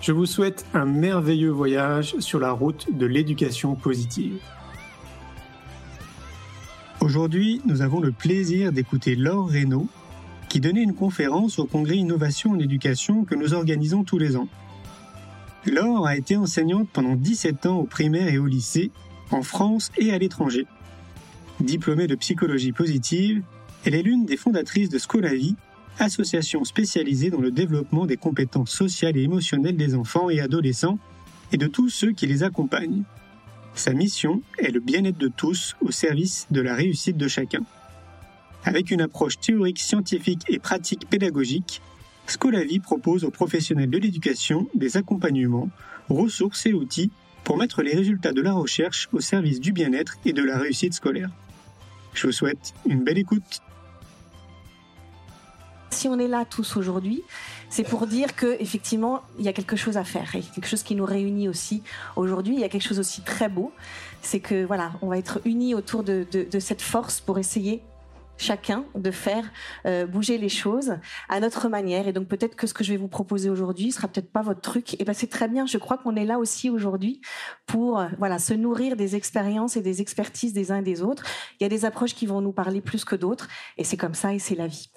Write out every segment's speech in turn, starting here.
Je vous souhaite un merveilleux voyage sur la route de l'éducation positive. Aujourd'hui, nous avons le plaisir d'écouter Laure Reynaud, qui donnait une conférence au congrès Innovation en éducation que nous organisons tous les ans. Laure a été enseignante pendant 17 ans au primaire et au lycée, en France et à l'étranger. Diplômée de psychologie positive, elle est l'une des fondatrices de Scolavie, association spécialisée dans le développement des compétences sociales et émotionnelles des enfants et adolescents et de tous ceux qui les accompagnent. Sa mission est le bien-être de tous au service de la réussite de chacun. Avec une approche théorique, scientifique et pratique pédagogique, Scolavi propose aux professionnels de l'éducation des accompagnements, ressources et outils pour mettre les résultats de la recherche au service du bien-être et de la réussite scolaire. Je vous souhaite une belle écoute. Si on est là tous aujourd'hui, c'est pour dire que effectivement il y a quelque chose à faire et quelque chose qui nous réunit aussi aujourd'hui. Il y a quelque chose aussi très beau, c'est que voilà, on va être unis autour de, de cette force pour essayer chacun de faire euh, bouger les choses à notre manière. Et donc peut-être que ce que je vais vous proposer aujourd'hui sera peut-être pas votre truc. Et ben c'est très bien. Je crois qu'on est là aussi aujourd'hui pour euh, voilà se nourrir des expériences et des expertises des uns et des autres. Il y a des approches qui vont nous parler plus que d'autres, et c'est comme ça et c'est la vie.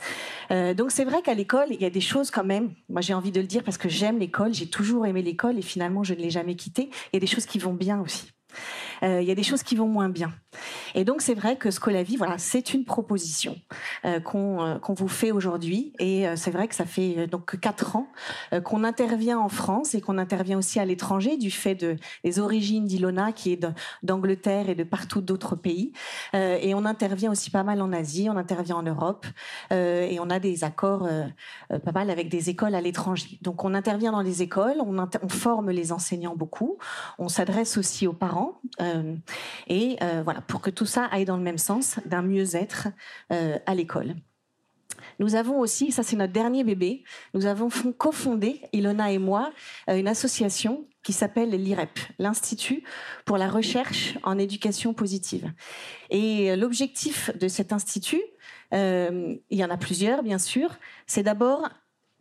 Euh, donc c'est vrai qu'à l'école il y a des choses quand même. Moi j'ai envie de le dire parce que j'aime l'école, j'ai toujours aimé l'école et finalement je ne l'ai jamais quittée. Il y a des choses qui vont bien aussi. Euh, il y a des choses qui vont moins bien. Et donc c'est vrai que Scolavi, voilà, c'est une proposition euh, euh, qu'on vous fait aujourd'hui. Et c'est vrai que ça fait donc quatre ans qu'on intervient en France et qu'on intervient aussi à l'étranger du fait de des origines d'Ilona qui est d'Angleterre et de partout d'autres pays. et on intervient aussi pas mal en Asie, on intervient en Europe et on a des accords pas mal avec des écoles à l'étranger. Donc on intervient dans les écoles, on, forme les enseignants beaucoup, on s'adresse aussi aux parents et euh, voilà, pour que tout ça aille dans le même sens, d'un mieux-être euh, à l'école. Nous avons aussi, ça c'est notre dernier bébé, nous avons cofondé, Ilona et moi, une association qui s'appelle l'IREP, l'Institut pour la recherche en éducation positive. Et l'objectif de cet institut, il y en a plusieurs bien sûr, c'est d'abord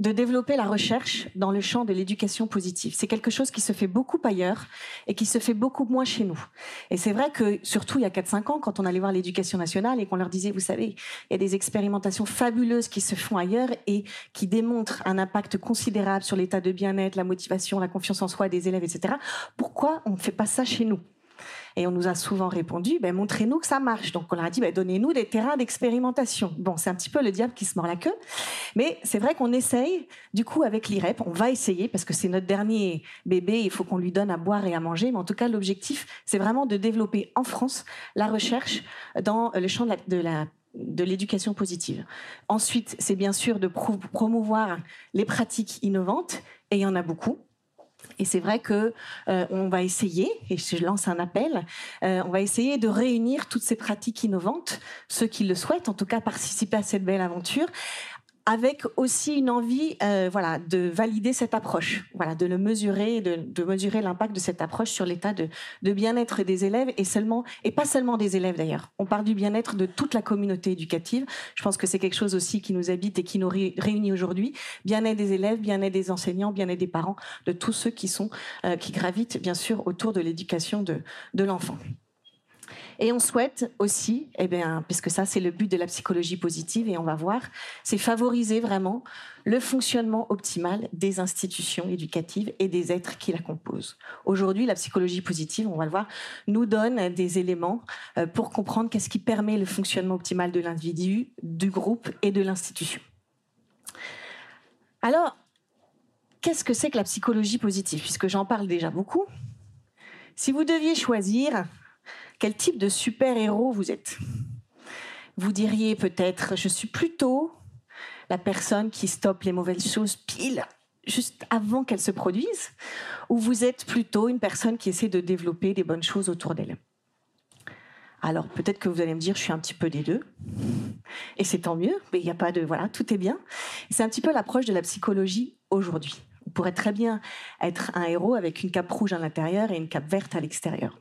de développer la recherche dans le champ de l'éducation positive. C'est quelque chose qui se fait beaucoup ailleurs et qui se fait beaucoup moins chez nous. Et c'est vrai que, surtout il y a 4-5 ans, quand on allait voir l'éducation nationale et qu'on leur disait, vous savez, il y a des expérimentations fabuleuses qui se font ailleurs et qui démontrent un impact considérable sur l'état de bien-être, la motivation, la confiance en soi des élèves, etc. Pourquoi on ne fait pas ça chez nous? Et on nous a souvent répondu, ben, montrez-nous que ça marche. Donc on leur a dit, ben, donnez-nous des terrains d'expérimentation. Bon, c'est un petit peu le diable qui se mord la queue. Mais c'est vrai qu'on essaye, du coup, avec l'IREP, on va essayer, parce que c'est notre dernier bébé, il faut qu'on lui donne à boire et à manger. Mais en tout cas, l'objectif, c'est vraiment de développer en France la recherche dans le champ de de l'éducation positive. Ensuite, c'est bien sûr de promouvoir les pratiques innovantes, et il y en a beaucoup. Et c'est vrai que euh, on va essayer, et je lance un appel, euh, on va essayer de réunir toutes ces pratiques innovantes, ceux qui le souhaitent, en tout cas participer à cette belle aventure, avec aussi une envie, euh, voilà, de valider cette approche, voilà, de le mesurer, de, de mesurer l'impact de cette approche sur l'état de, de bien-être des élèves et seulement, et pas seulement des élèves d'ailleurs. On parle du bien-être de toute la communauté éducative. Je pense que c'est quelque chose aussi qui nous habite et qui nous réunit aujourd'hui. Bien-être des élèves, bien-être des enseignants, bien-être des parents, de tous ceux qui sont, euh, qui gravitent bien sûr autour de l'éducation de, de l'enfant. Et on souhaite aussi, eh bien, puisque ça c'est le but de la psychologie positive et on va voir, c'est favoriser vraiment le fonctionnement optimal des institutions éducatives et des êtres qui la composent. Aujourd'hui, la psychologie positive, on va le voir, nous donne des éléments euh, pour comprendre qu'est-ce qui permet le fonctionnement optimal de l'individu, du groupe et de l'institution. Alors, qu'est-ce que c'est que la psychologie positive? Puisque j'en parle déjà beaucoup. Si vous deviez choisir quel type de super-héros vous êtes, vous diriez peut-être, je suis plutôt la personne qui stoppe les mauvaises choses pile juste avant qu'elles se produisent, ou vous êtes plutôt une personne qui essaie de développer des bonnes choses autour d'elle? Alors peut-être que vous allez me dire, je suis un petit peu des deux, et c'est tant mieux, mais il n'y a pas de voilà, tout est bien. C'est un petit peu l'approche de la psychologie aujourd'hui. On pourrait très bien être un héros avec une cape rouge à l'intérieur et une cape verte à l'extérieur.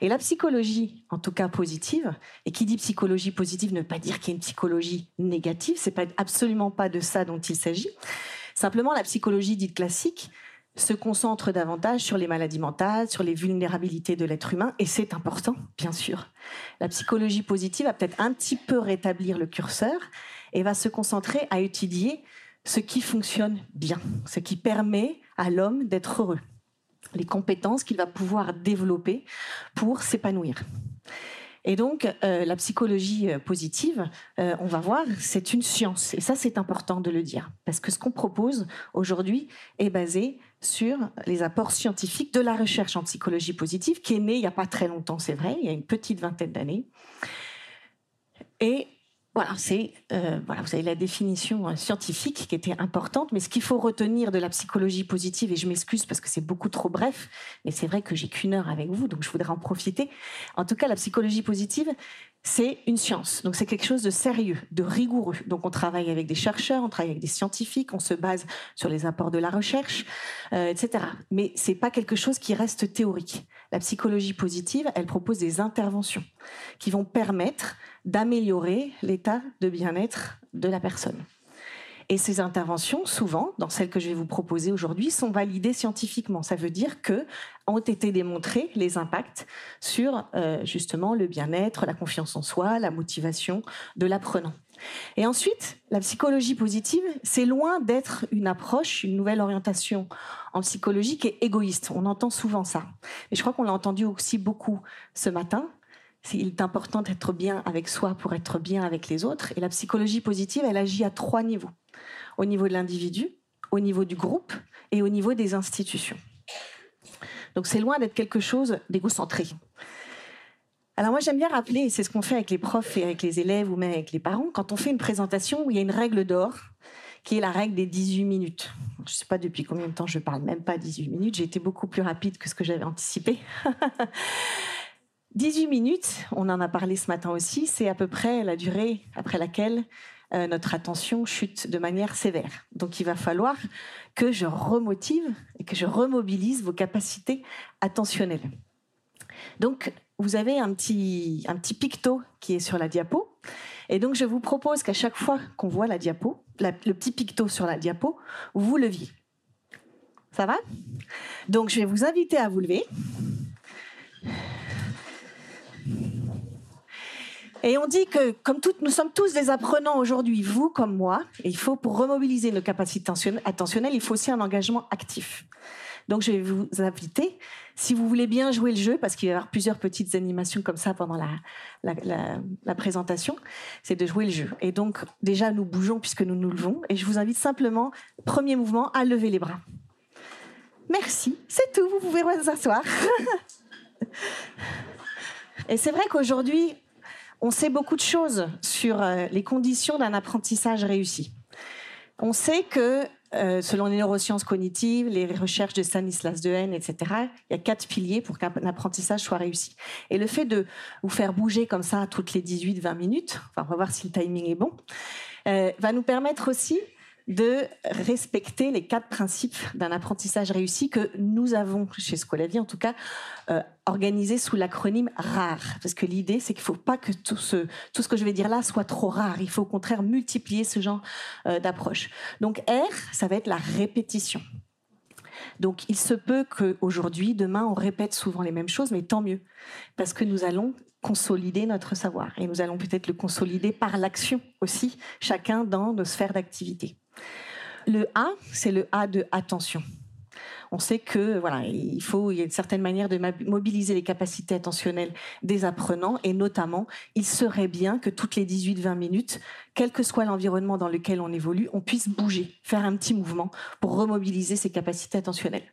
Et la psychologie, en tout cas positive, et qui dit psychologie positive ne veut pas dire qu'il y a une psychologie négative, c'est pas absolument pas de ça dont il s'agit. Simplement, la psychologie dite classique se concentre davantage sur les maladies mentales, sur les vulnérabilités de l'être humain, et c'est important, bien sûr. La psychologie positive va peut-être un petit peu rétablir le curseur et va se concentrer à étudier ce qui fonctionne bien, ce qui permet à l'homme d'être heureux, les compétences qu'il va pouvoir développer pour s'épanouir. Et donc, euh, la psychologie euh, positive, euh, on va voir, c'est une science. Et ça, c'est important de le dire. Parce que ce qu'on propose aujourd'hui est basé sur les apports scientifiques de la recherche en psychologie positive, qui est née il n'y a pas très longtemps, c'est vrai, il y a une petite vingtaine d'années. Et voilà, c'est euh, voilà, vous avez la définition euh, scientifique qui était importante, mais ce qu'il faut retenir de la psychologie positive, et je m'excuse parce que c'est beaucoup trop bref, mais c'est vrai que j'ai qu'une heure avec vous, donc je voudrais en profiter. En tout cas, la psychologie positive, c'est une science, donc c'est quelque chose de sérieux, de rigoureux. Donc on travaille avec des chercheurs, on travaille avec des scientifiques, on se base sur les apports de la recherche, euh, etc. Mais c'est pas quelque chose qui reste théorique. La psychologie positive, elle propose des interventions qui vont permettre d'améliorer l'état de bien-être de la personne. Et ces interventions, souvent, dans celles que je vais vous proposer aujourd'hui, sont validées scientifiquement. Ça veut dire que ont été démontrés les impacts sur euh, justement le bien-être, la confiance en soi, la motivation de l'apprenant. Et ensuite, la psychologie positive, c'est loin d'être une approche, une nouvelle orientation en psychologie qui est égoïste. On entend souvent ça. Et je crois qu'on l'a entendu aussi beaucoup ce matin il est important d'être bien avec soi pour être bien avec les autres. Et la psychologie positive, elle agit à trois niveaux. Au niveau de l'individu, au niveau du groupe et au niveau des institutions. Donc c'est loin d'être quelque chose d'égocentré. Alors moi j'aime bien rappeler, c'est ce qu'on fait avec les profs et avec les élèves ou même avec les parents, quand on fait une présentation où il y a une règle d'or, qui est la règle des 18 minutes. Je ne sais pas depuis combien de temps je parle, même pas 18 minutes, j'ai été beaucoup plus rapide que ce que j'avais anticipé. 18 minutes, on en a parlé ce matin aussi, c'est à peu près la durée après laquelle euh, notre attention chute de manière sévère. Donc il va falloir que je remotive et que je remobilise vos capacités attentionnelles. Donc vous avez un petit, un petit picto qui est sur la diapo. Et donc je vous propose qu'à chaque fois qu'on voit la diapo, le petit picto sur la diapo, vous leviez. Ça va? Donc je vais vous inviter à vous lever. Et on dit que, comme nous sommes tous des apprenants aujourd'hui, vous comme moi, et il faut, pour remobiliser nos capacités attentionnelles, il faut aussi un engagement actif. Donc, je vais vous inviter, si vous voulez bien jouer le jeu, parce qu'il va y avoir plusieurs petites animations comme ça pendant la présentation, c'est de jouer le jeu. Et donc, déjà, nous bougeons puisque nous nous levons. Et je vous invite simplement, premier mouvement, à lever les bras. Merci, c'est tout, vous pouvez vous asseoir. Et c'est vrai qu'aujourd'hui, on sait beaucoup de choses sur euh, les conditions d'un apprentissage réussi. On sait que, euh, selon les neurosciences cognitives, les recherches de Stanislas Dehaene, etc., il y a quatre piliers pour qu'un apprentissage soit réussi. Et le fait de vous faire bouger comme ça toutes les 18-20 minutes, enfin, on va voir si le timing est bon, euh, va nous permettre aussi de respecter les quatre principes d'un apprentissage réussi que nous avons, chez Scolavi en tout cas, euh, organisé sous l'acronyme RARE. Parce que l'idée, c'est qu'il ne faut pas que tout ce, tout ce que je vais dire là soit trop rare. Il faut au contraire multiplier ce genre euh, d'approche. Donc R, ça va être la répétition. Donc il se peut qu'aujourd'hui, demain, on répète souvent les mêmes choses, mais tant mieux. Parce que nous allons consolider notre savoir. Et nous allons peut-être le consolider par l'action aussi, chacun dans nos sphères d'activité. Le A, c'est le A de attention. On sait que voilà, il faut, il y a une certaine manière de mobiliser les capacités attentionnelles des apprenants et notamment, il serait bien que toutes les 18-20 minutes, quel que soit l'environnement dans lequel on évolue, on puisse bouger, faire un petit mouvement pour remobiliser ces capacités attentionnelles.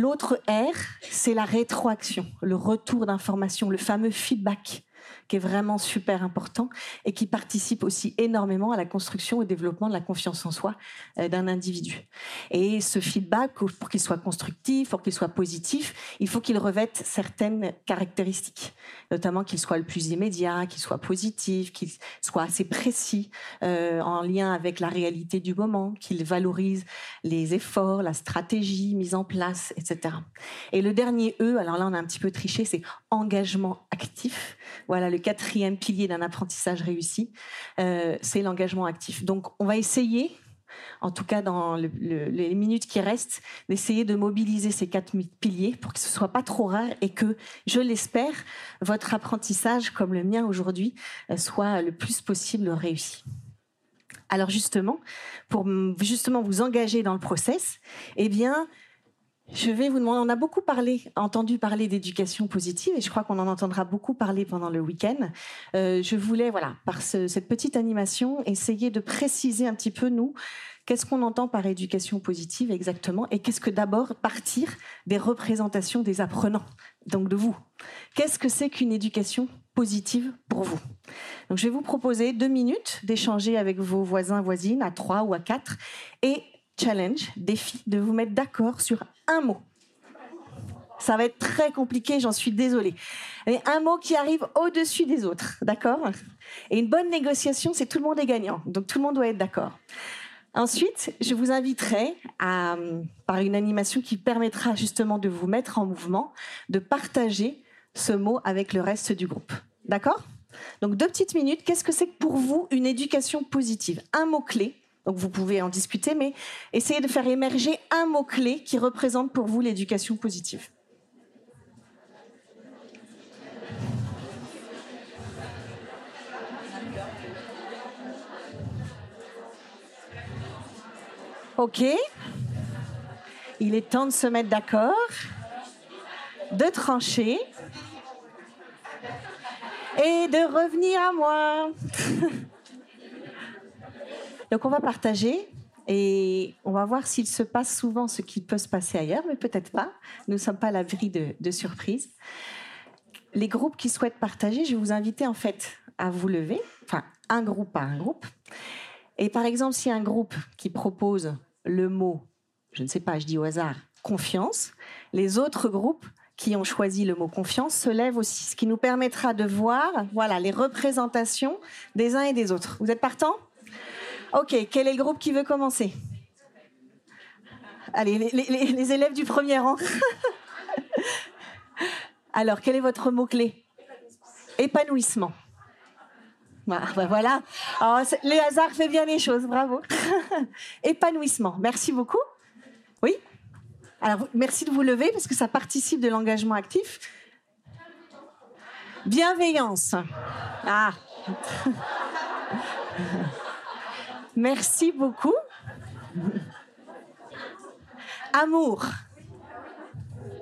L'autre R, c'est la rétroaction, le retour d'information, le fameux feedback qui est vraiment super important et qui participe aussi énormément à la construction et au développement de la confiance en soi euh, d'un individu. Et ce feedback, pour qu'il soit constructif, pour qu'il soit positif, il faut qu'il revête certaines caractéristiques, notamment qu'il soit le plus immédiat, qu'il soit positif, qu'il soit assez précis, euh, en lien avec la réalité du moment, qu'il valorise les efforts, la stratégie mise en place, etc. Et le dernier E, alors là on a un petit peu triché, c'est engagement actif. Voilà le quatrième pilier d'un apprentissage réussi, euh, c'est l'engagement actif. Donc, on va essayer, en tout cas dans les minutes qui restent, d'essayer de mobiliser ces quatre piliers pour que ce soit pas trop rare et que, je l'espère, votre apprentissage, comme le mien aujourd'hui, euh, soit le plus possible réussi. Alors justement, pour justement vous engager dans le process, eh bien, je vais vous demander, on a beaucoup parlé, entendu parler d'éducation positive et je crois qu'on en entendra beaucoup parler pendant le week-end. Euh, je voulais, voilà, par cette petite animation, essayer de préciser un petit peu, nous, qu'est-ce qu'on entend par éducation positive exactement et qu'est-ce que d'abord partir des représentations des apprenants, donc de vous. Qu'est-ce que c'est qu'une éducation positive pour vous? Donc je vais vous proposer deux minutes d'échanger avec vos voisins, voisines, à trois ou à quatre et challenge, défi, de vous mettre d'accord sur un mot. Ça va être très compliqué, j'en suis désolée. Mais un mot qui arrive au-dessus des autres, d'accord? Et une bonne négociation, c'est tout le monde est gagnant. Donc tout le monde doit être d'accord. Ensuite, je vous inviterai à, par une animation qui permettra justement de vous mettre en mouvement, de partager ce mot avec le reste du groupe. D'accord? Donc deux petites minutes. Qu'est-ce que c'est pour vous une éducation positive? Un mot-clé donc vous pouvez en discuter, mais essayez de faire émerger un mot-clé qui représente pour vous l'éducation positive. Ok. Il est temps de se mettre d'accord, de trancher et de revenir à moi. Donc on va partager et on va voir s'il se passe souvent ce qui peut se passer ailleurs, mais peut-être pas. Nous ne sommes pas à l'abri de, de surprises. Les groupes qui souhaitent partager, je vais vous inviter en fait à vous lever, enfin un groupe par un groupe. Et par exemple, si un groupe qui propose le mot, je ne sais pas, je dis au hasard, confiance, les autres groupes qui ont choisi le mot confiance se lèvent aussi, ce qui nous permettra de voir, voilà, les représentations des uns et des autres. Vous êtes partants? Ok, quel est le groupe qui veut commencer? Allez, les, élèves du premier rang. Alors, quel est votre mot-clé? Épanouissement. Bah, bah voilà. Oh, le hasard fait bien les choses, bravo. Épanouissement. Merci beaucoup. Oui? Alors, merci de vous lever parce que ça participe de l'engagement actif. Bienveillance. Ah. Merci beaucoup. Amour.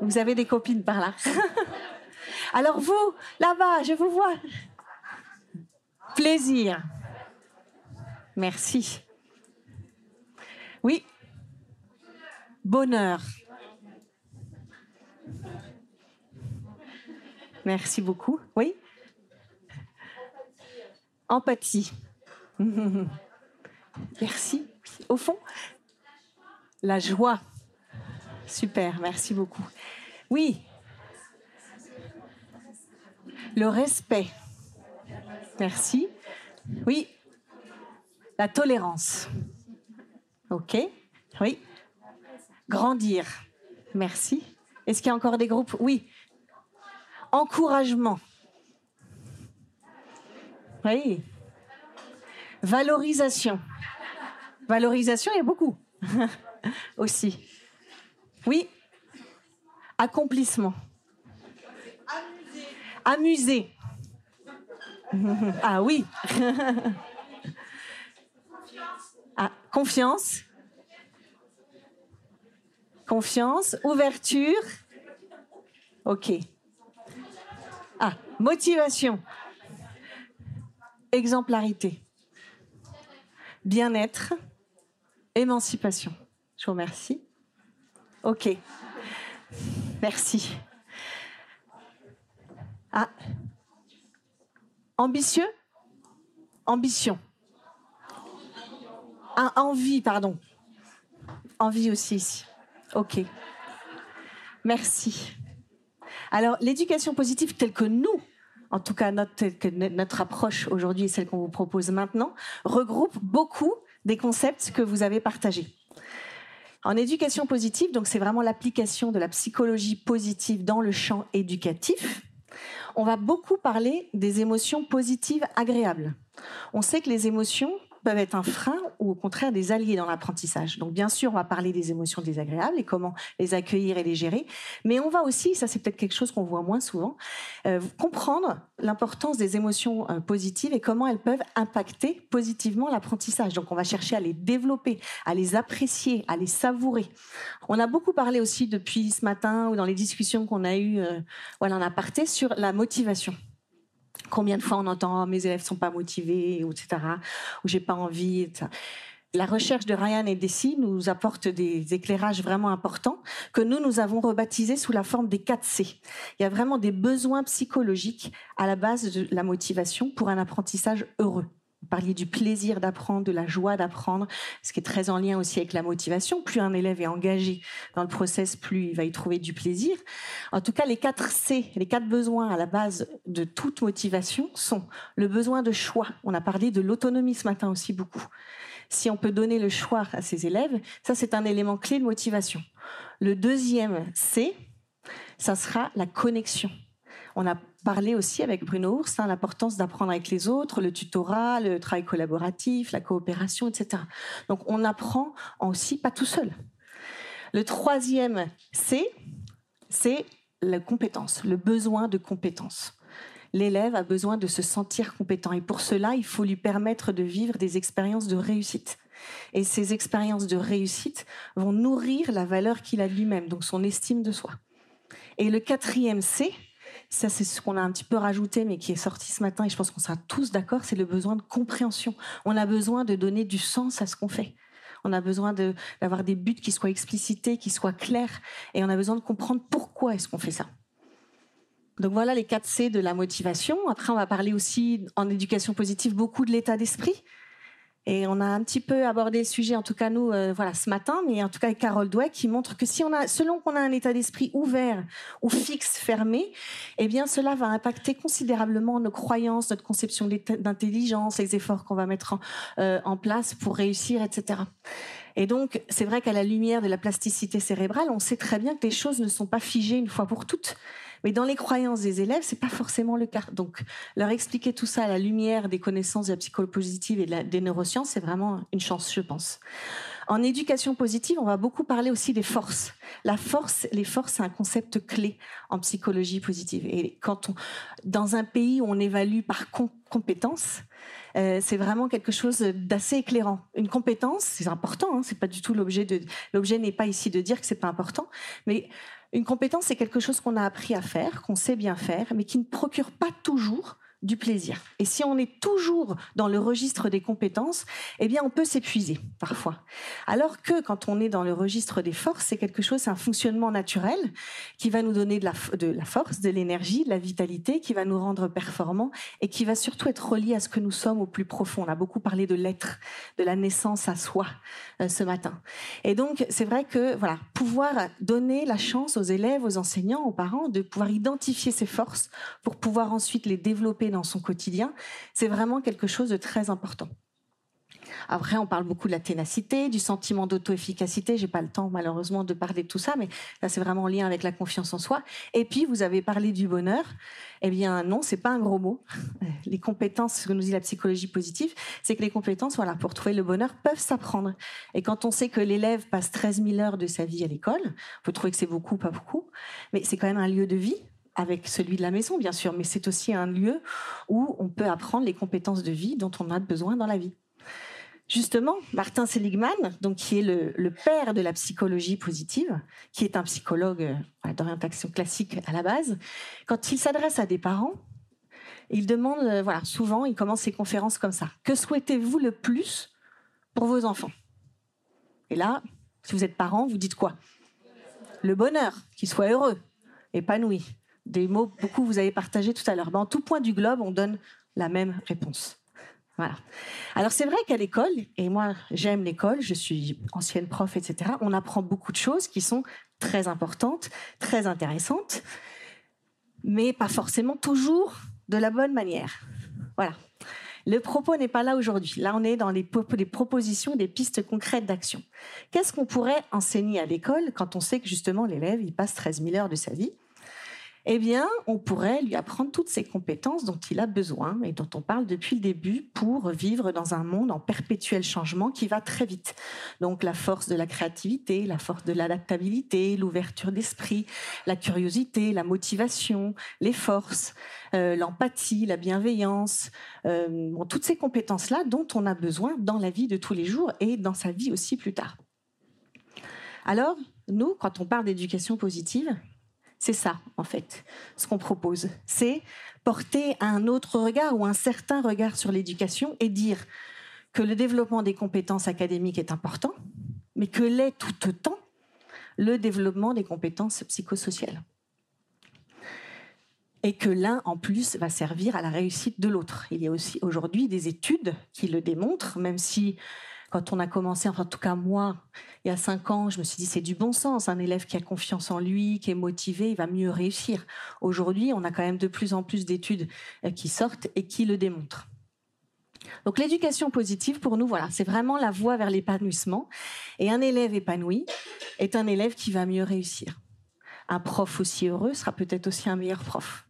Vous avez des copines par là. Alors vous, là-bas, je vous vois. Plaisir. Merci. Oui. Bonheur. Merci beaucoup. Oui. Empathie. Merci. Au fond, la joie. Super, merci beaucoup. Oui. Le respect. Merci. Oui. La tolérance. OK. Oui. Grandir. Merci. Est-ce qu'il y a encore des groupes? Oui. Encouragement. Oui. Valorisation. Valorisation, il y a beaucoup aussi. Oui. Accomplissement. Amuser. Ah oui. Ah, confiance. Confiance, ouverture. Ok. Ah, motivation. Exemplarité. Bien-être. Émancipation. Je vous remercie. Ok. Merci. Ah. Ambitieux? Ambition. Envie, pardon. Envie aussi ici. Ok. Merci. Alors, l'éducation positive telle que nous, en tout cas notre, notre approche aujourd'hui et celle qu'on vous propose maintenant, regroupe beaucoup des concepts que vous avez partagés. En éducation positive, donc c'est vraiment l'application de la psychologie positive dans le champ éducatif. On va beaucoup parler des émotions positives agréables. On sait que les émotions peuvent être un frein ou au contraire des alliés dans l'apprentissage. Donc bien sûr, on va parler des émotions désagréables et comment les accueillir et les gérer, mais on va aussi, ça c'est peut-être quelque chose qu'on voit moins souvent, euh, comprendre l'importance des émotions euh, positives et comment elles peuvent impacter positivement l'apprentissage. Donc on va chercher à les développer, à les apprécier, à les savourer. On a beaucoup parlé aussi depuis ce matin ou dans les discussions qu'on a eues euh, voilà, en aparté sur la motivation. Combien de fois on entend mes élèves sont pas motivés, etc. Ou j'ai pas envie. La recherche de Ryan et Dessy nous apporte des éclairages vraiment importants que nous, nous avons rebaptisés sous la forme des 4 C. Il y a vraiment des besoins psychologiques à la base de la motivation pour un apprentissage heureux. Parliez du plaisir d'apprendre, de la joie d'apprendre, ce qui est très en lien aussi avec la motivation. Plus un élève est engagé dans le process, plus il va y trouver du plaisir. En tout cas, les quatre C, les quatre besoins à la base de toute motivation sont le besoin de choix. On a parlé de l'autonomie ce matin aussi beaucoup. Si on peut donner le choix à ses élèves, ça c'est un élément clé de motivation. Le deuxième C, ça sera la connexion. On parlé aussi avec Bruno Ours hein, l'importance d'apprendre avec les autres, le tutorat, le travail collaboratif, la coopération, etc. Donc on apprend aussi pas tout seul. Le troisième C, c'est la compétence, le besoin de compétence. L'élève a besoin de se sentir compétent et pour cela, il faut lui permettre de vivre des expériences de réussite. Et ces expériences de réussite vont nourrir la valeur qu'il a de lui-même, donc son estime de soi. Et le quatrième C, ça c'est ce qu'on a un petit peu rajouté, mais qui est sorti ce matin, et je pense qu'on sera tous d'accord, c'est le besoin de compréhension. On a besoin de donner du sens à ce qu'on fait. On a besoin d'avoir des buts qui soient explicités, qui soient clairs, et on a besoin de comprendre pourquoi est-ce qu'on fait ça. Donc voilà les 4 C de la motivation. Après, on va parler aussi en éducation positive beaucoup de l'état d'esprit. Et on a un petit peu abordé le sujet, en tout cas nous, euh, voilà, ce matin, mais en tout cas avec Carole Dweck, qui montre que si on a, selon qu'on a un état d'esprit ouvert ou fixe, fermé, eh bien cela va impacter considérablement nos croyances, notre conception d'intelligence, les efforts qu'on va mettre en, euh, en place pour réussir, etc. Et donc, c'est vrai qu'à la lumière de la plasticité cérébrale, on sait très bien que les choses ne sont pas figées une fois pour toutes. Mais dans les croyances des élèves, c'est pas forcément le cas. Donc, leur expliquer tout ça à la lumière des connaissances de la psychologie positive et des neurosciences, c'est vraiment une chance, je pense. En éducation positive, on va beaucoup parler aussi des forces. La force, les forces, c'est un concept clé en psychologie positive. Et quand on, dans un pays où on évalue par compétence, euh, c'est vraiment quelque chose d'assez éclairant. Une compétence, c'est important. Hein, c'est pas du tout l'objet de. L'objet n'est pas ici de dire que c'est pas important, mais une compétence, c'est quelque chose qu'on a appris à faire, qu'on sait bien faire, mais qui ne procure pas toujours du plaisir. Et si on est toujours dans le registre des compétences, eh bien, on peut s'épuiser parfois. Alors que quand on est dans le registre des forces, c'est quelque chose, c'est un fonctionnement naturel qui va nous donner de la, force, de l'énergie, de la vitalité, qui va nous rendre performants et qui va surtout être relié à ce que nous sommes au plus profond. On a beaucoup parlé de l'être, de la naissance à soi euh, ce matin. Et donc, c'est vrai que, voilà, pouvoir donner la chance aux élèves, aux enseignants, aux parents de pouvoir identifier ces forces pour pouvoir ensuite les développer dans son quotidien, c'est vraiment quelque chose de très important. Après, on parle beaucoup de la ténacité, du sentiment d'auto-efficacité. J'ai pas le temps, malheureusement, de parler de tout ça, mais là, c'est vraiment en lien avec la confiance en soi. Et puis, vous avez parlé du bonheur. Eh bien, non, c'est pas un gros mot. Les compétences, ce que nous dit la psychologie positive, c'est que les compétences, voilà, pour trouver le bonheur, peuvent s'apprendre. Et quand on sait que l'élève passe 13 000 heures de sa vie à l'école, on peut trouver que c'est beaucoup, pas beaucoup, mais c'est quand même un lieu de vie avec celui de la maison, bien sûr, mais c'est aussi un lieu où on peut apprendre les compétences de vie dont on a besoin dans la vie. Justement, Martin Seligman, donc qui est le, père de la psychologie positive, qui est un psychologue euh, d'orientation classique à la base, quand il s'adresse à des parents, il demande, euh, voilà, souvent, il commence ses conférences comme ça. Que souhaitez-vous le plus pour vos enfants? Et là, si vous êtes parent, vous dites quoi? Le bonheur, qu'ils soient heureux, épanouis. Des mots, beaucoup vous avez partagé tout à l'heure. Ben, en tout point du globe, on donne la même réponse. Voilà. Alors c'est vrai qu'à l'école, et moi j'aime l'école, je suis ancienne prof, etc., on apprend beaucoup de choses qui sont très importantes, très intéressantes, mais pas forcément toujours de la bonne manière. Voilà. Le propos n'est pas là aujourd'hui. Là, on est dans les, propositions, des pistes concrètes d'action. Qu'est-ce qu'on pourrait enseigner à l'école quand on sait que justement l'élève, il passe 13 000 heures de sa vie eh bien, on pourrait lui apprendre toutes ces compétences dont il a besoin et dont on parle depuis le début pour vivre dans un monde en perpétuel changement qui va très vite. Donc, la force de la créativité, la force de l'adaptabilité, l'ouverture d'esprit, la curiosité, la motivation, les forces, euh, l'empathie, la bienveillance, euh, toutes ces compétences-là dont on a besoin dans la vie de tous les jours et dans sa vie aussi plus tard. Alors, nous, quand on parle d'éducation positive, c'est ça, en fait, ce qu'on propose. C'est porter un autre regard ou un certain regard sur l'éducation et dire que le développement des compétences académiques est important, mais que l'est tout autant le développement des compétences psychosociales. Et que l'un, en plus, va servir à la réussite de l'autre. Il y a aussi aujourd'hui des études qui le démontrent, même si quand on a commencé, enfin, en tout cas moi, il y a cinq ans, je me suis dit c'est du bon sens. Un élève qui a confiance en lui, qui est motivé, il va mieux réussir. Aujourd'hui, on a quand même de plus en plus d'études euh, qui sortent et qui le démontrent. Donc l'éducation positive, pour nous, voilà, c'est vraiment la voie vers l'épanouissement. Et un élève épanoui est un élève qui va mieux réussir. Un prof aussi heureux sera peut-être aussi un meilleur prof.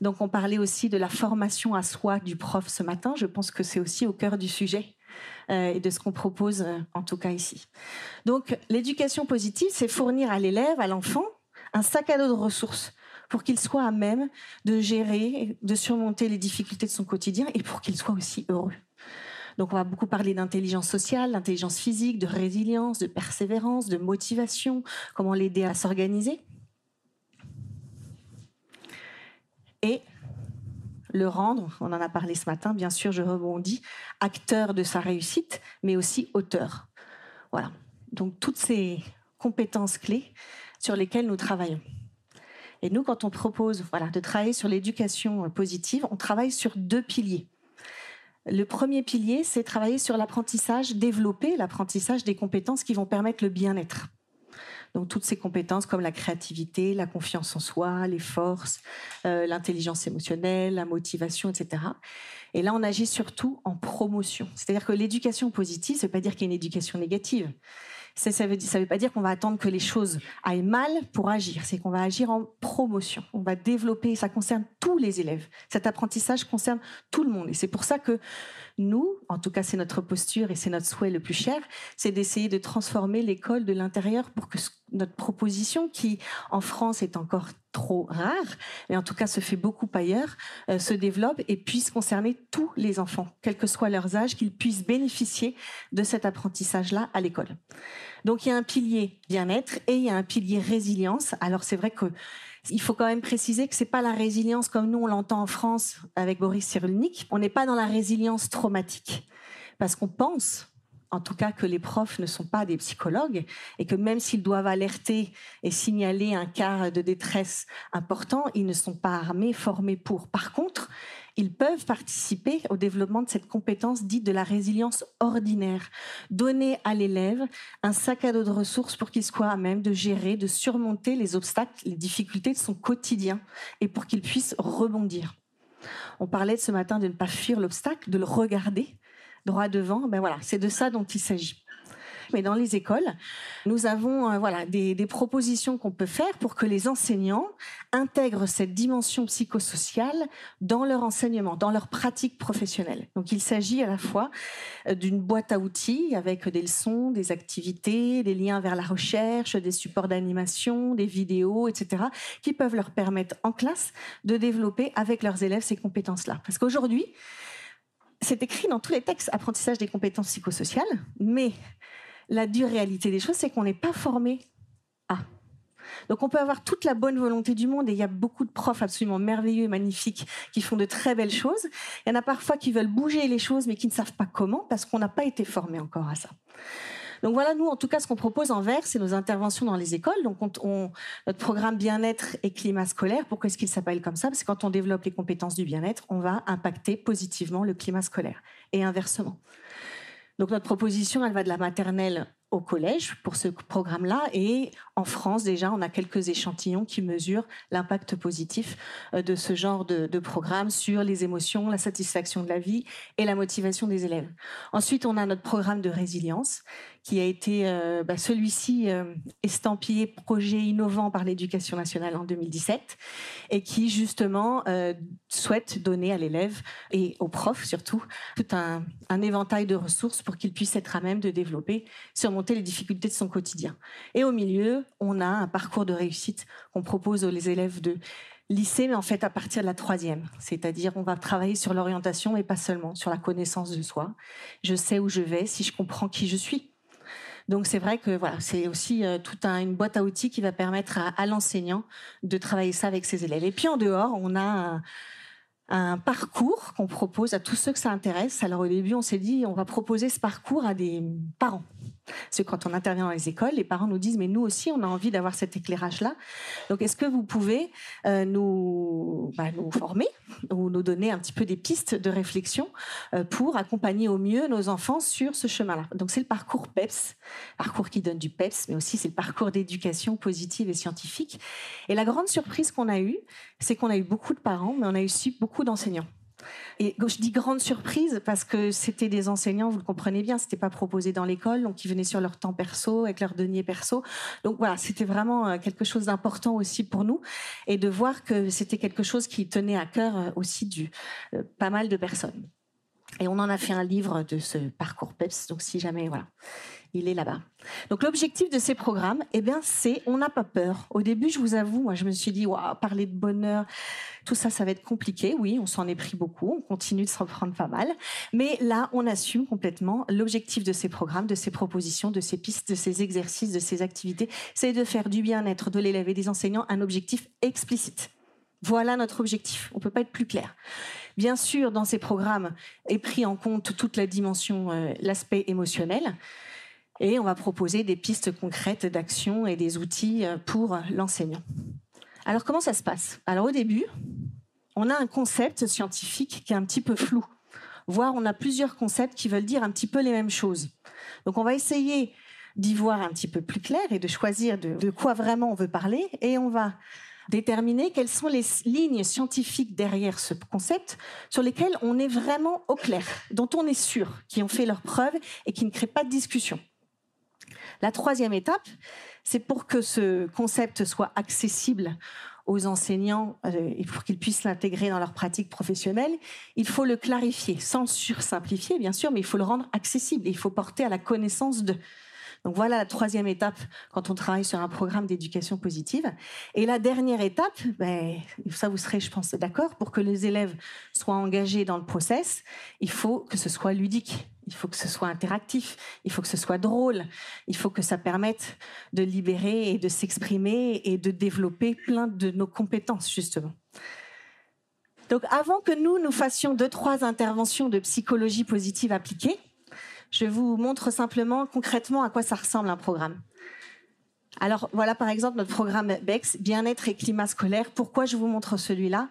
Donc on parlait aussi de la formation à soi du prof ce matin. Je pense que c'est aussi au cœur du sujet. Euh, et de ce qu'on propose euh, en tout cas ici. Donc l'éducation positive, c'est fournir à l'élève, à l'enfant, un sac à dos de ressources pour qu'il soit à même de gérer, de surmonter les difficultés de son quotidien et pour qu'il soit aussi heureux. Donc on va beaucoup parler d'intelligence sociale, d'intelligence physique, de résilience, de persévérance, de motivation, comment l'aider à s'organiser. Et le rendre, on en a parlé ce matin, bien sûr, je rebondis, acteur de sa réussite, mais aussi auteur. Voilà. Donc toutes ces compétences clés sur lesquelles nous travaillons. Et nous, quand on propose voilà, de travailler sur l'éducation positive, on travaille sur deux piliers. Le premier pilier, c'est travailler sur l'apprentissage, développer l'apprentissage des compétences qui vont permettre le bien-être. Donc toutes ces compétences comme la créativité, la confiance en soi, les forces, euh, l'intelligence émotionnelle, la motivation, etc. Et là, on agit surtout en promotion. C'est-à-dire que l'éducation positive, ça ne veut pas dire qu'il y a une éducation négative. Ça ne veut, veut, pas dire qu'on va attendre que les choses aillent mal pour agir. C'est qu'on va agir en promotion. On va développer. Ça concerne tous les élèves. Cet apprentissage concerne tout le monde. Et c'est pour ça que nous, en tout cas c'est notre posture et c'est notre souhait le plus cher, c'est d'essayer de transformer l'école de l'intérieur pour que notre proposition, qui en France est encore trop rare, mais en tout cas se fait beaucoup ailleurs, euh, se développe et puisse concerner tous les enfants, quel que soit leur âge, qu'ils puissent bénéficier de cet apprentissage-là à l'école. Donc il y a un pilier bien-être et il y a un pilier résilience. Alors c'est vrai que il faut quand même préciser que c'est pas la résilience comme nous on l'entend en France avec Boris Cyrulnik. On n'est pas dans la résilience traumatique parce qu'on pense en tout cas que les profs ne sont pas des psychologues et que même s'ils doivent alerter et signaler un cas de détresse important, ils ne sont pas armés, formés pour. Par contre, ils peuvent participer au développement de cette compétence dite de la résilience ordinaire. Donner à l'élève un sac à dos de ressources pour qu'il soit à même de gérer, de surmonter les obstacles, les difficultés de son quotidien et pour qu'il puisse rebondir. On parlait ce matin de ne pas fuir l'obstacle, de le regarder droit devant. Ben voilà, c'est de ça dont il s'agit. Mais dans les écoles, nous avons euh, voilà des, propositions qu'on peut faire pour que les enseignants intègrent cette dimension psychosociale dans leur enseignement, dans leur pratique professionnelle. Donc il s'agit à la fois euh, d'une boîte à outils avec des leçons, des activités, des liens vers la recherche, des supports d'animation, des vidéos, etc., qui peuvent leur permettre en classe de développer avec leurs élèves ces compétences-là. Parce qu'aujourd'hui, c'est écrit dans tous les textes, apprentissage des compétences psychosociales, mais la dure réalité des choses, c'est qu'on n'est pas formé à. Donc on peut avoir toute la bonne volonté du monde et il y a beaucoup de profs absolument merveilleux et magnifiques qui font de très belles choses. Il y en a parfois qui veulent bouger les choses mais qui ne savent pas comment parce qu'on n'a pas été formé encore à ça. Donc voilà, nous, en tout cas, ce qu'on propose en vert, c'est nos interventions dans les écoles. Donc on, notre programme bien-être et climat scolaire, pourquoi est-ce qu'il s'appelle comme ça? Parce que quand on développe les compétences du bien-être, on va impacter positivement le climat scolaire et inversement. Donc notre proposition, elle va de la maternelle au collège pour ce programme-là. Et en France, déjà, on a quelques échantillons qui mesurent l'impact positif euh, de ce genre de, programme sur les émotions, la satisfaction de la vie et la motivation des élèves. Ensuite, on a notre programme de résilience qui a été euh, bah, celui-ci euh, estampillé projet innovant par l'éducation nationale en 2017 et qui justement souhaite donner à l'élève et aux profs surtout tout un, éventail de ressources pour qu'ils puissent être à même de développer sur les difficultés de son quotidien. Et au milieu, on a un parcours de réussite qu'on propose aux élèves de lycée, mais en fait à partir de la troisième. C'est-à-dire, on va travailler sur l'orientation, mais pas seulement, sur la connaissance de soi. Je sais où je vais si je comprends qui je suis. Donc c'est vrai que c'est aussi euh, toute une boîte à outils qui va permettre à, l'enseignant de travailler ça avec ses élèves. Et puis en dehors, on a un, un parcours qu'on propose à tous ceux que ça intéresse. Alors au début, on s'est dit, on va proposer ce parcours à des parents. Parce que quand on intervient dans les écoles, les parents nous disent, mais nous aussi, on a envie d'avoir cet éclairage-là. Donc est-ce que vous pouvez euh, nous, bah, nous former ou nous donner un petit peu des pistes de réflexion euh, pour accompagner au mieux nos enfants sur ce chemin-là? Donc c'est le parcours PEPS, parcours qui donne du PEPS, mais aussi c'est le parcours d'éducation positive et scientifique. Et la grande surprise qu'on a eue, c'est qu'on a eu beaucoup de parents, mais on a eu aussi beaucoup d'enseignants. Et je dis grande surprise parce que c'était des enseignants, vous le comprenez bien, c'était pas proposé dans l'école, donc ils venaient sur leur temps perso, avec leur denier perso. Donc voilà, c'était vraiment euh, quelque chose d'important aussi pour nous et de voir que c'était quelque chose qui tenait à cœur euh, aussi du euh, pas mal de personnes. Et on en a fait un livre de ce parcours PEPS, donc si jamais, voilà il est là-bas. Donc l'objectif de ces programmes, eh bien, c'est on n'a pas peur. Au début, je vous avoue, moi, je me suis dit, waouh, parler de bonheur, tout ça, ça va être compliqué. Oui, on s'en est pris beaucoup, on continue de s'en prendre pas mal, mais là, on assume complètement l'objectif de ces programmes, de ces propositions, de ces pistes, de ces exercices, de ces activités, c'est de faire du bien-être de l'élève et des enseignants un objectif explicite. Voilà notre objectif. On peut pas être plus clair. Bien sûr, dans ces programmes est pris en compte toute la dimension, euh, l'aspect émotionnel et on va proposer des pistes concrètes d'action et des outils euh, pour l'enseignant. Alors comment ça se passe? Alors au début, on a un concept scientifique qui est un petit peu flou, voire on a plusieurs concepts qui veulent dire un petit peu les mêmes choses. Donc on va essayer d'y voir un petit peu plus clair et de choisir de, quoi vraiment on veut parler et on va déterminer quelles sont les lignes scientifiques derrière ce concept sur lesquelles on est vraiment au clair, dont on est sûr, qui ont fait leurs preuves et qui ne créent pas de discussion. La troisième étape, c'est pour que ce concept soit accessible aux enseignants euh, et pour qu'ils puissent l'intégrer dans leur pratique professionnelle, il faut le clarifier, sans sursimplifier bien sûr, mais il faut le rendre accessible et il faut porter à la connaissance de. Donc voilà la troisième étape quand on travaille sur un programme d'éducation positive. Et la dernière étape, ben, ça vous serez, je pense, d'accord, pour que les élèves soient engagés dans le process, il faut que ce soit ludique. Il faut que ce soit interactif, il faut que ce soit drôle, il faut que ça permette de libérer et de s'exprimer et de développer plein de nos compétences, justement. Donc avant que nous, nous fassions deux, trois interventions de psychologie positive appliquée, je vous montre simplement concrètement à quoi ça ressemble un programme. Alors voilà par exemple notre programme BEX, bien-être et climat scolaire. Pourquoi je vous montre celui-là?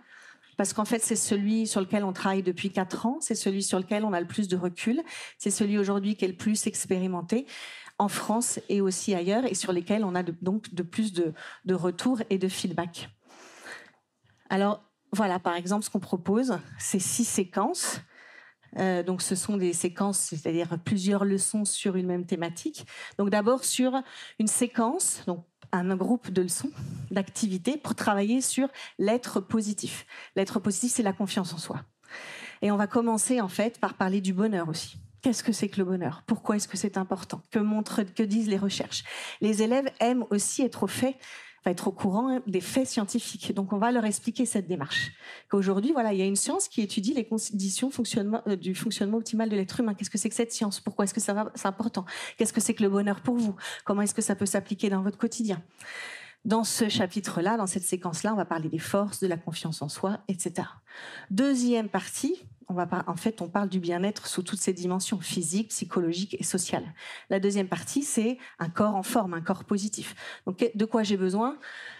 Parce qu'en fait c'est celui sur lequel on travaille depuis quatre ans, c'est celui sur lequel on a le plus de recul, c'est celui aujourd'hui qui est le plus expérimenté en France et aussi ailleurs et sur lesquels on a donc de plus de, de retours et de feedback. Alors voilà par exemple ce qu'on propose, c'est six séquences Euh, donc, ce sont des séquences, c'est-à-dire plusieurs leçons sur une même thématique. Donc, d'abord sur une séquence, donc un groupe de leçons, d'activités pour travailler sur l'être positif. L'être positif, c'est la confiance en soi. Et on va commencer en fait par parler du bonheur aussi. Qu'est-ce que c'est que le bonheur? Pourquoi est-ce que c'est important? Que montrent, que disent les recherches? Les élèves aiment aussi être au fait être au courant des faits scientifiques. Donc, on va leur expliquer cette démarche. Qu'aujourd'hui, voilà, il y a une science qui étudie les conditions euh, du fonctionnement optimal de l'être humain. Qu'est-ce que c'est que cette science? Pourquoi est-ce que c'est important? Qu'est-ce que c'est que le bonheur pour vous? Comment est-ce que ça peut s'appliquer dans votre quotidien? Dans ce chapitre-là, dans cette séquence-là, on va parler des forces, de la confiance en soi, etc. Deuxième partie, on va en fait, on parle du bien-être sous toutes ses dimensions, physiques, psychologiques et sociales. La deuxième partie, c'est un corps en forme, un corps positif. Donc, de quoi j'ai besoin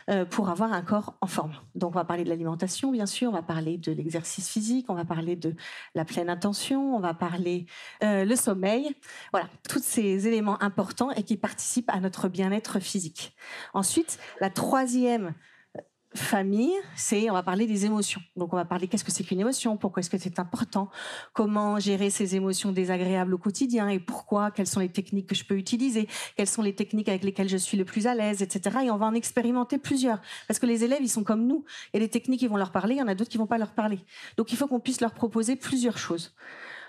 euh, pour avoir un corps en forme? Donc, on va parler de l'alimentation, bien sûr, on va parler de l'exercice physique, on va parler de la pleine intention, on va parler euh, le sommeil. Voilà, tous ces éléments importants et qui participent à notre bien-être physique. Ensuite, la troisième famille, c'est on va parler des émotions. Donc on va parler qu'est-ce que c'est qu'une émotion, pourquoi est-ce que c'est important, comment gérer ces émotions désagréables au quotidien et pourquoi, quelles sont les techniques que je peux utiliser, quelles sont les techniques avec lesquelles je suis le plus à l'aise, etc. Et on va en expérimenter plusieurs parce que les élèves ils sont comme nous. A des techniques qui vont leur parler, il y en a d'autres qui vont pas leur parler. Donc il faut qu'on puisse leur proposer plusieurs choses.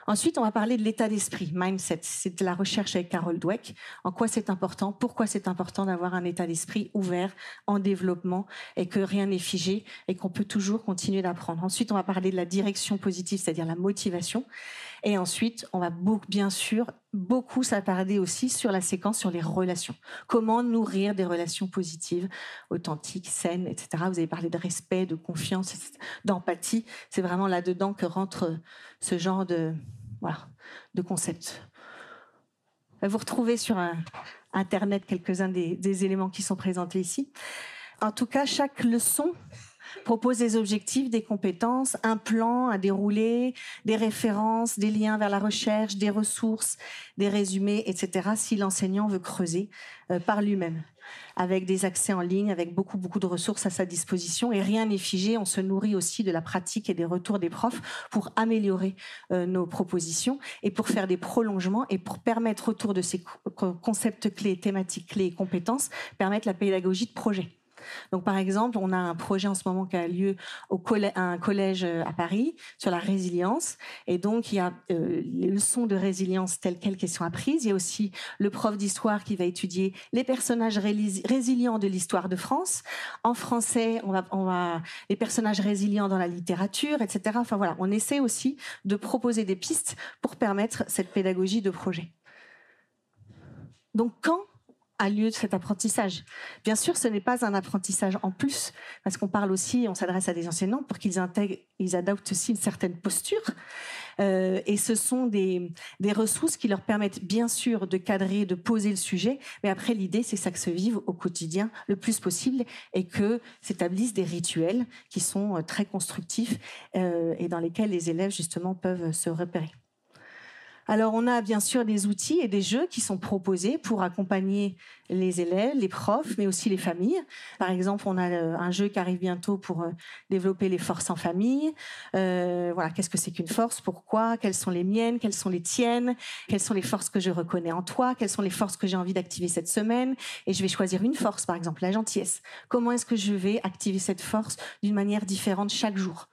Ensuite, on va parler de l'état d'esprit, mindset. C'est de la recherche avec Carol Dweck. En quoi c'est important? Pourquoi c'est important d'avoir un état d'esprit ouvert, en développement, et que rien n'est figé, et qu'on peut toujours continuer d'apprendre? Ensuite, on va parler de la direction positive, c'est-à-dire la motivation. Et ensuite, on va bien sûr beaucoup s'attarder aussi sur la séquence sur les relations. Comment nourrir des relations positives, authentiques, saines, etc. Vous avez parlé de respect, de confiance, d'empathie. C'est vraiment là-dedans que rentre ce genre de, voilà, de concepts. Vous retrouvez sur Internet quelques-uns des éléments qui sont présentés ici. En tout cas, chaque leçon propose des objectifs, des compétences, un plan à dérouler, des références, des liens vers la recherche, des ressources, des résumés, etc. si l'enseignant veut creuser euh, par lui-même avec des accès en ligne, avec beaucoup, beaucoup de ressources à sa disposition. Et rien n'est figé. On se nourrit aussi de la pratique et des retours des profs pour améliorer euh, nos propositions et pour faire des prolongements et pour permettre autour de ces concepts clés, thématiques clés et compétences, permettre la pédagogie de projet. Donc, par exemple, on a un projet en ce moment qui a lieu au collège, un collège euh, à Paris sur la résilience. Et donc, il y a euh, les leçons de résilience telles quelles sont apprises. Il y a aussi le prof d'histoire qui va étudier les personnages résilients de l'histoire de France. En français, on va, on va les personnages résilients dans la littérature, etc. Enfin voilà, on essaie aussi de proposer des pistes pour permettre cette pédagogie de projet. Donc, quand a lieu de cet apprentissage. Bien sûr, ce n'est pas un apprentissage en plus, parce qu'on parle aussi, on s'adresse à des enseignants pour qu'ils intègrent, ils adoptent aussi une certaine posture. Euh, et ce sont des, des ressources qui leur permettent bien sûr de cadrer, de poser le sujet, mais après l'idée, c'est ça que se vive au quotidien le plus possible et que s'établissent des rituels qui sont euh, très constructifs euh, et dans lesquels les élèves justement peuvent se repérer. Alors on a bien sûr des outils et des jeux qui sont proposés pour accompagner les élèves, les profs, mais aussi les familles. Par exemple, on a euh, un jeu qui arrive bientôt pour euh, développer les forces en famille. Euh, voilà, qu'est-ce que c'est qu'une force? Pourquoi? Quelles sont les miennes? Quelles sont les tiennes? Quelles sont les forces que je reconnais en toi? Quelles sont les forces que j'ai envie d'activer cette semaine? Et je vais choisir une force, par exemple la gentillesse. Comment est-ce que je vais activer cette force d'une manière différente chaque jour?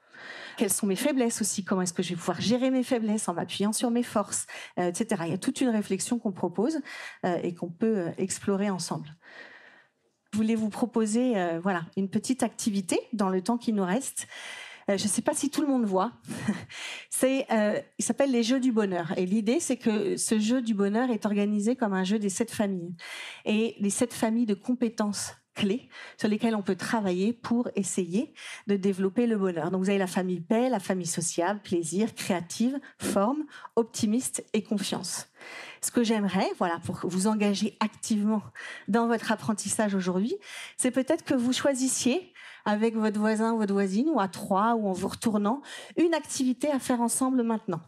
Quelles sont mes faiblesses aussi Comment est-ce que je vais pouvoir gérer mes faiblesses en m'appuyant sur mes forces, euh, etc. Il y a toute une réflexion qu'on propose euh, et qu'on peut euh, explorer ensemble. Je voulais vous proposer voilà, une petite activité dans le temps qui nous reste. je ne sais pas si tout le monde voit. c'est, il s'appelle les Jeux du bonheur. Et l'idée, c'est que ce jeu du bonheur est organisé comme un jeu des sept familles. Et les sept familles de compétences clés sur lesquelles on peut travailler pour essayer de développer le bonheur. Donc vous avez la famille paix, la famille sociale, plaisir, créative, forme, optimiste et confiance. Ce que j'aimerais, voilà, pour vous engager activement dans votre apprentissage aujourd'hui, c'est peut-être que vous choisissiez avec votre voisin ou votre voisine ou à trois ou en vous retournant une activité à faire ensemble maintenant.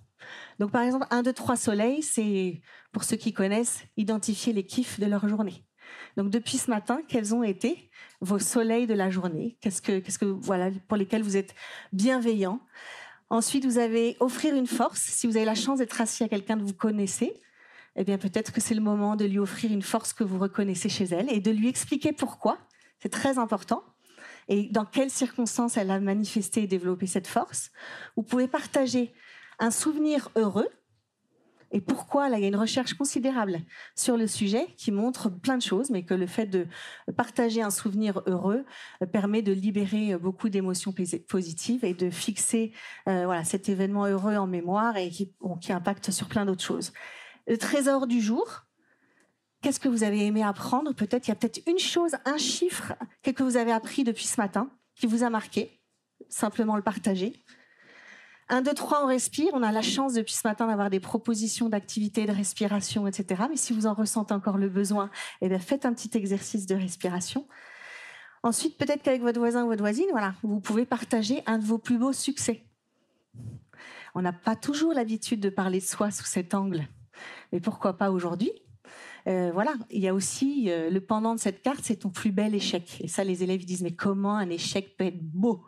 Donc par exemple, un, deux, trois soleils, c'est pour ceux qui connaissent, identifier les kiffs de leur journée. Donc depuis ce matin, quels ont été vos soleils de la journée? Qu'est-ce que, qu'est-ce que voilà pour lesquels vous êtes bienveillant Ensuite, vous avez offrir une force. Si vous avez la chance d'être assis à quelqu'un que vous connaissez, eh bien peut-être que c'est le moment de lui offrir une force que vous reconnaissez chez elle et de lui expliquer pourquoi. C'est très important. Et dans quelles circonstances elle a manifesté et développé cette force. Vous pouvez partager un souvenir heureux. Et pourquoi Là, il y a une recherche considérable sur le sujet qui montre plein de choses, mais que le fait de partager un souvenir heureux permet de libérer beaucoup d'émotions positives et de fixer euh, voilà cet événement heureux en mémoire et qui, qui impacte sur plein d'autres choses. Le trésor du jour, Qu'est-ce que vous avez aimé apprendre? Peut-être il y a peut-être une chose, un chiffre que vous avez appris depuis ce matin qui vous a marqué. Simplement le partager. Un, deux, trois, on respire. On a la chance depuis ce matin d'avoir des propositions d'activité, de respiration, etc. Mais si vous en ressentez encore le besoin, eh bien, faites un petit exercice de respiration. Ensuite, peut-être qu'avec votre voisin ou votre voisine, voilà, vous pouvez partager un de vos plus beaux succès. On n'a pas toujours l'habitude de parler de soi sous cet angle. Mais pourquoi pas aujourd'hui? Euh, voilà, il y a aussi euh, le pendant de cette carte, c'est ton plus bel échec. Et ça, les élèves disent mais comment un échec peut être beau?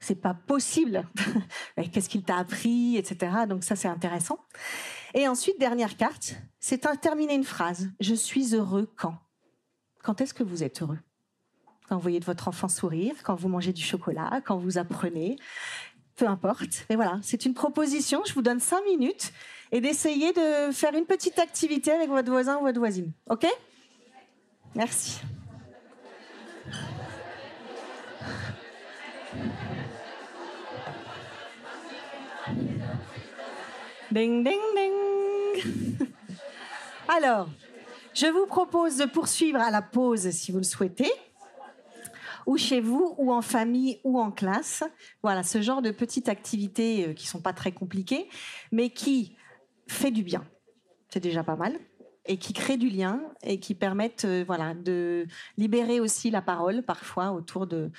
C'est pas possible. Qu'est-ce qu'il t'a appris, etc. Donc ça, c'est intéressant. Et ensuite, dernière carte, c'est terminer une phrase. Je suis heureux quand Quand est-ce que vous êtes heureux? Quand vous voyez votre enfant sourire, quand vous mangez du chocolat, quand vous apprenez, peu importe. Mais voilà, c'est une proposition. Je vous donne cinq minutes et d'essayer de faire une petite activité avec votre voisin ou votre voisine. OK? Merci. Ding, ding, ding. Alors, je vous propose de poursuivre à la pause si vous le souhaitez ou chez vous, ou en famille, ou en classe. Voilà, ce genre de petites activités euh, qui sont pas très compliquées, mais qui fait du bien. C'est déjà pas mal et qui créent du lien et qui permettent euh, voilà de libérer aussi la parole parfois autour de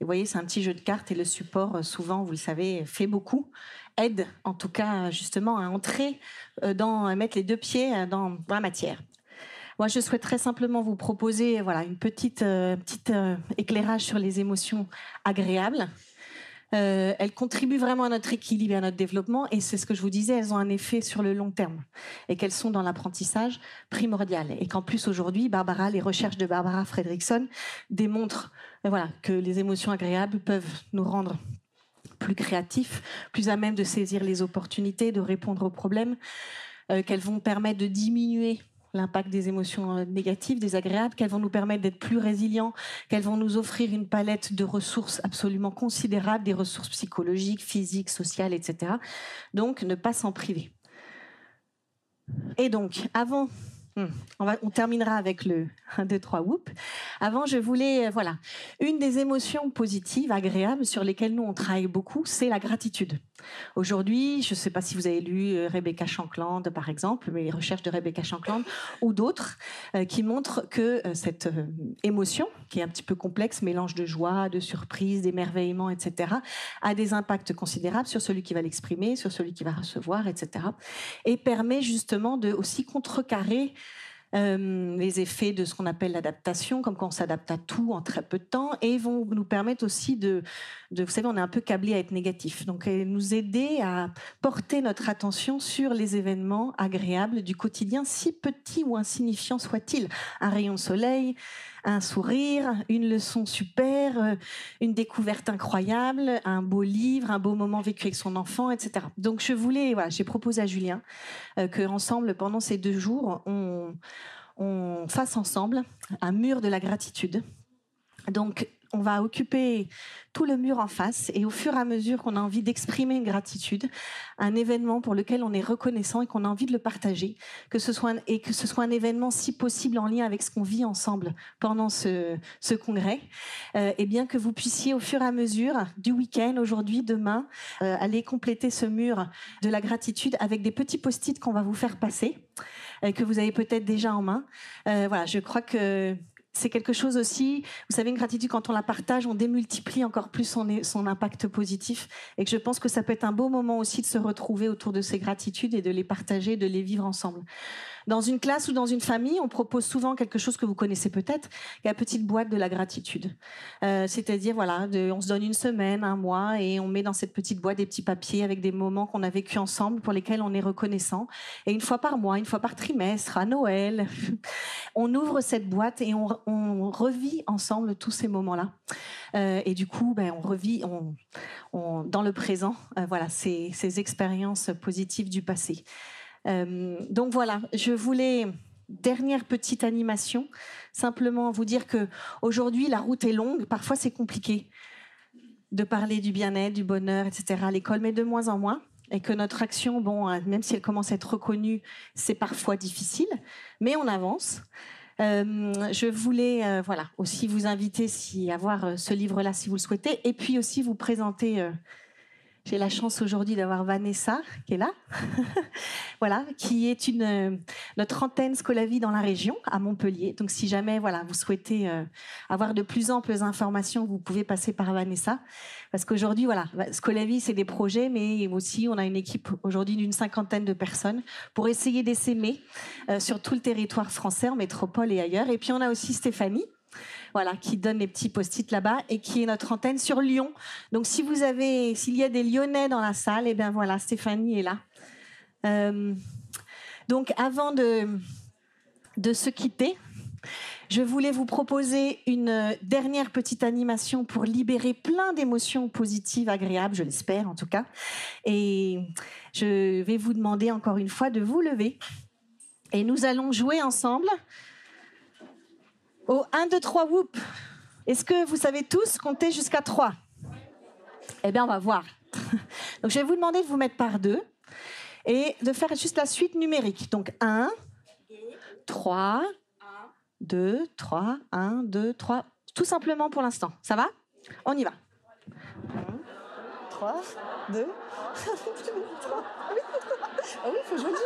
et vous voyez c'est un petit jeu de cartes et le support euh, souvent vous le savez fait beaucoup aide en tout cas justement à entrer dans à mettre les deux pieds dans la matière moi, je souhaiterais simplement vous proposer voilà, une petite, euh, petite euh, éclairage sur les émotions agréables. Euh, elles contribuent vraiment à notre équilibre et à notre développement, et c'est ce que je vous disais, elles ont un effet sur le long terme, et qu'elles sont dans l'apprentissage primordial. Et qu'en plus aujourd'hui, Barbara, les recherches de Barbara Fredrickson démontrent, voilà, que les émotions agréables peuvent nous rendre plus créatifs, plus à même de saisir les opportunités, de répondre aux problèmes, qu'elles vont permettre de diminuer l'impact des émotions euh, négatives, désagréables, qu'elles vont nous permettre d'être plus résilients, qu'elles vont nous offrir une palette de ressources absolument considérable, des ressources psychologiques, physiques, sociales, etc. Donc, ne pas s'en priver. Et donc, avant Hmm. On, terminera avec le 1, 2, 3, whoop. Avant, je voulais, euh, voilà, une des émotions positives, agréables, sur lesquelles nous, on travaille beaucoup, c'est la gratitude. Aujourd'hui, je ne sais pas si vous avez lu euh, Rebecca Shankland, par exemple, mais les recherches de Rebecca Shankland, ou d'autres, euh, qui montrent que cette émotion, qui est un petit peu complexe, mélange de joie, de surprise, d'émerveillement, etc., a des impacts considérables sur celui qui va l'exprimer, sur celui qui va recevoir, etc., et permet justement de aussi contrecarrer euh, les effets de ce qu'on appelle l'adaptation, comme quand on s'adapte à tout en très peu de temps, et vont nous permettre aussi de, de, vous savez, on est un peu câblé à être négatif, donc nous aider à porter notre attention sur les événements agréables du quotidien, si petits ou insignifiants soient-ils. Un rayon de soleil, un sourire, une leçon super, euh, une découverte incroyable, un beau livre, un beau moment vécu avec son enfant, etc. Donc je voulais, voilà, j'ai proposé à Julien euh, que ensemble pendant ces deux jours, on, on fasse ensemble un mur de la gratitude. Donc on va occuper tout le mur en face et au fur et à mesure qu'on a envie d'exprimer une gratitude, un événement pour lequel on est reconnaissant et qu'on a envie de le partager, que ce soit et que ce soit un événement si possible en lien avec ce qu'on vit ensemble pendant ce, ce congrès, euh, et bien que vous puissiez au fur et à mesure du week-end, aujourd'hui, demain, euh, aller compléter ce mur de la gratitude avec des petits post-it qu'on va vous faire passer, euh, que vous avez peut-être déjà en main. Euh, voilà, je crois que c'est quelque chose aussi, vous savez, une gratitude, quand on la partage, on démultiplie encore plus son, impact positif. Et que je pense que ça peut être un beau moment aussi de se retrouver autour de ces gratitudes et de les partager, de les vivre ensemble. Dans une classe ou dans une famille, on propose souvent quelque chose que vous connaissez peut-être, la petite boîte de la gratitude. Euh, C'est-à-dire, voilà, on se donne une semaine, un mois, et on met dans cette petite boîte des petits papiers avec des moments qu'on a vécu ensemble pour lesquels on est reconnaissant. Et une fois par mois, une fois par trimestre, à Noël, on ouvre cette boîte et on, on revit ensemble tous ces moments-là. Euh, et du coup, ben, on revit on, on, dans le présent, euh, voilà, ces expériences positives du passé. Euh, donc voilà, je voulais dernière petite animation, simplement vous dire que aujourd'hui la route est longue, parfois c'est compliqué de parler du bien-être, du bonheur, etc. à l'école, mais de moins en moins. Et que notre action, bon, euh, même si elle commence à être reconnue, c'est parfois difficile, mais on avance. Euh, je voulais, euh, voilà, aussi vous inviter si à voir euh, ce livre-là si vous le souhaitez, et puis aussi vous présenter j'ai la chance aujourd'hui d'avoir Vanessa qui est là, voilà, qui est une euh, notre antenne Scolavi dans la région à Montpellier. Donc si jamais voilà vous souhaitez euh, avoir de plus amples informations, vous pouvez passer par Vanessa parce qu'aujourd'hui voilà Scolavi c'est des projets, mais aussi on a une équipe aujourd'hui d'une cinquantaine de personnes pour essayer d'essaimer euh, sur tout le territoire français en métropole et ailleurs. Et puis on a aussi Stéphanie voilà, qui donne les petits post-it là-bas et qui est notre antenne sur Lyon. Donc si vous avez, s'il y a des Lyonnais dans la salle, et eh bien voilà, Stéphanie est là. Euh, donc avant de, de se quitter, je voulais vous proposer une dernière petite animation pour libérer plein d'émotions positives, agréables, je l'espère en tout cas. Et je vais vous demander encore une fois de vous lever. Et nous allons jouer ensemble au 1, 2, 3, whoop. Est-ce que vous savez tous compter jusqu'à 3 Eh bien, on va voir. Donc, je vais vous demander de vous mettre par deux et de faire juste la suite numérique. Donc, 1, 3, 2, 3, 1, 2, 3. Tout simplement pour l'instant. Ça va? On y va. 1, 3, 2, 3. Ah oui, il faut jouer le.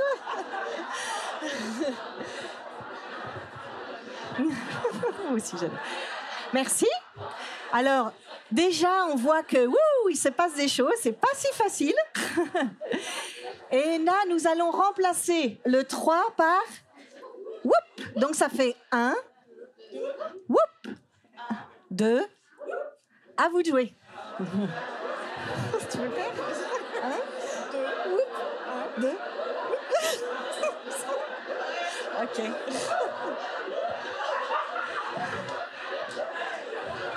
Moi aussi, j'aime. Merci. Alors, déjà, on voit que wouh, il se passe des choses, c'est pas si facile. Et là, nous allons remplacer le 3 par whoop. Donc, ça fait 1, whoop, 2, à vous de jouer. tu veux faire? 1, 2, whoop, 1, 2, Ok.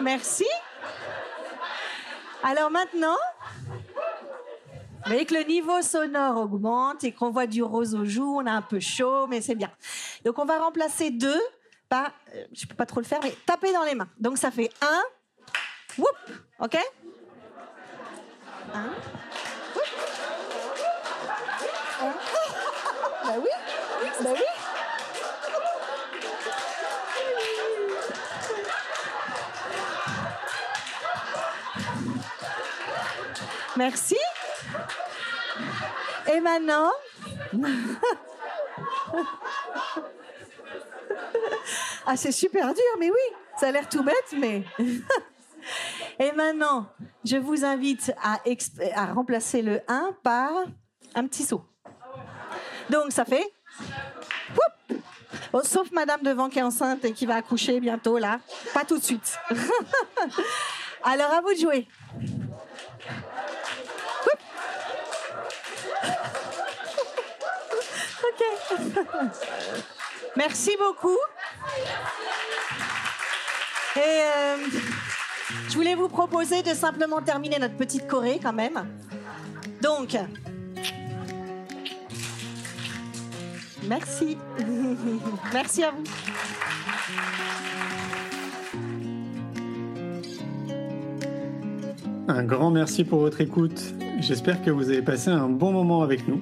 Merci. Alors maintenant, voyez que le niveau sonore augmente et qu'on voit du rose aux joues, on a un peu chaud, mais c'est bien. Donc on va remplacer deux par, euh, je peux pas trop le faire, mais taper dans les mains. Donc ça fait un, whoop, ok? Un, whoop. Un. Bah oui, bah oui. Merci. Et maintenant, ah c'est super dur, mais oui, ça a l'air tout bête, mais. Et maintenant, je vous invite à, remplacer le 1 par un petit saut. Donc ça fait. Sauf Madame devant qui est enceinte et qui va accoucher bientôt là. Pas tout de suite. Alors à vous de jouer. Ok. Merci beaucoup. Et euh, je voulais vous proposer de simplement terminer notre petite choré quand même. Donc, merci. merci à vous. Un grand merci pour votre écoute. J'espère que vous avez passé un bon moment avec nous.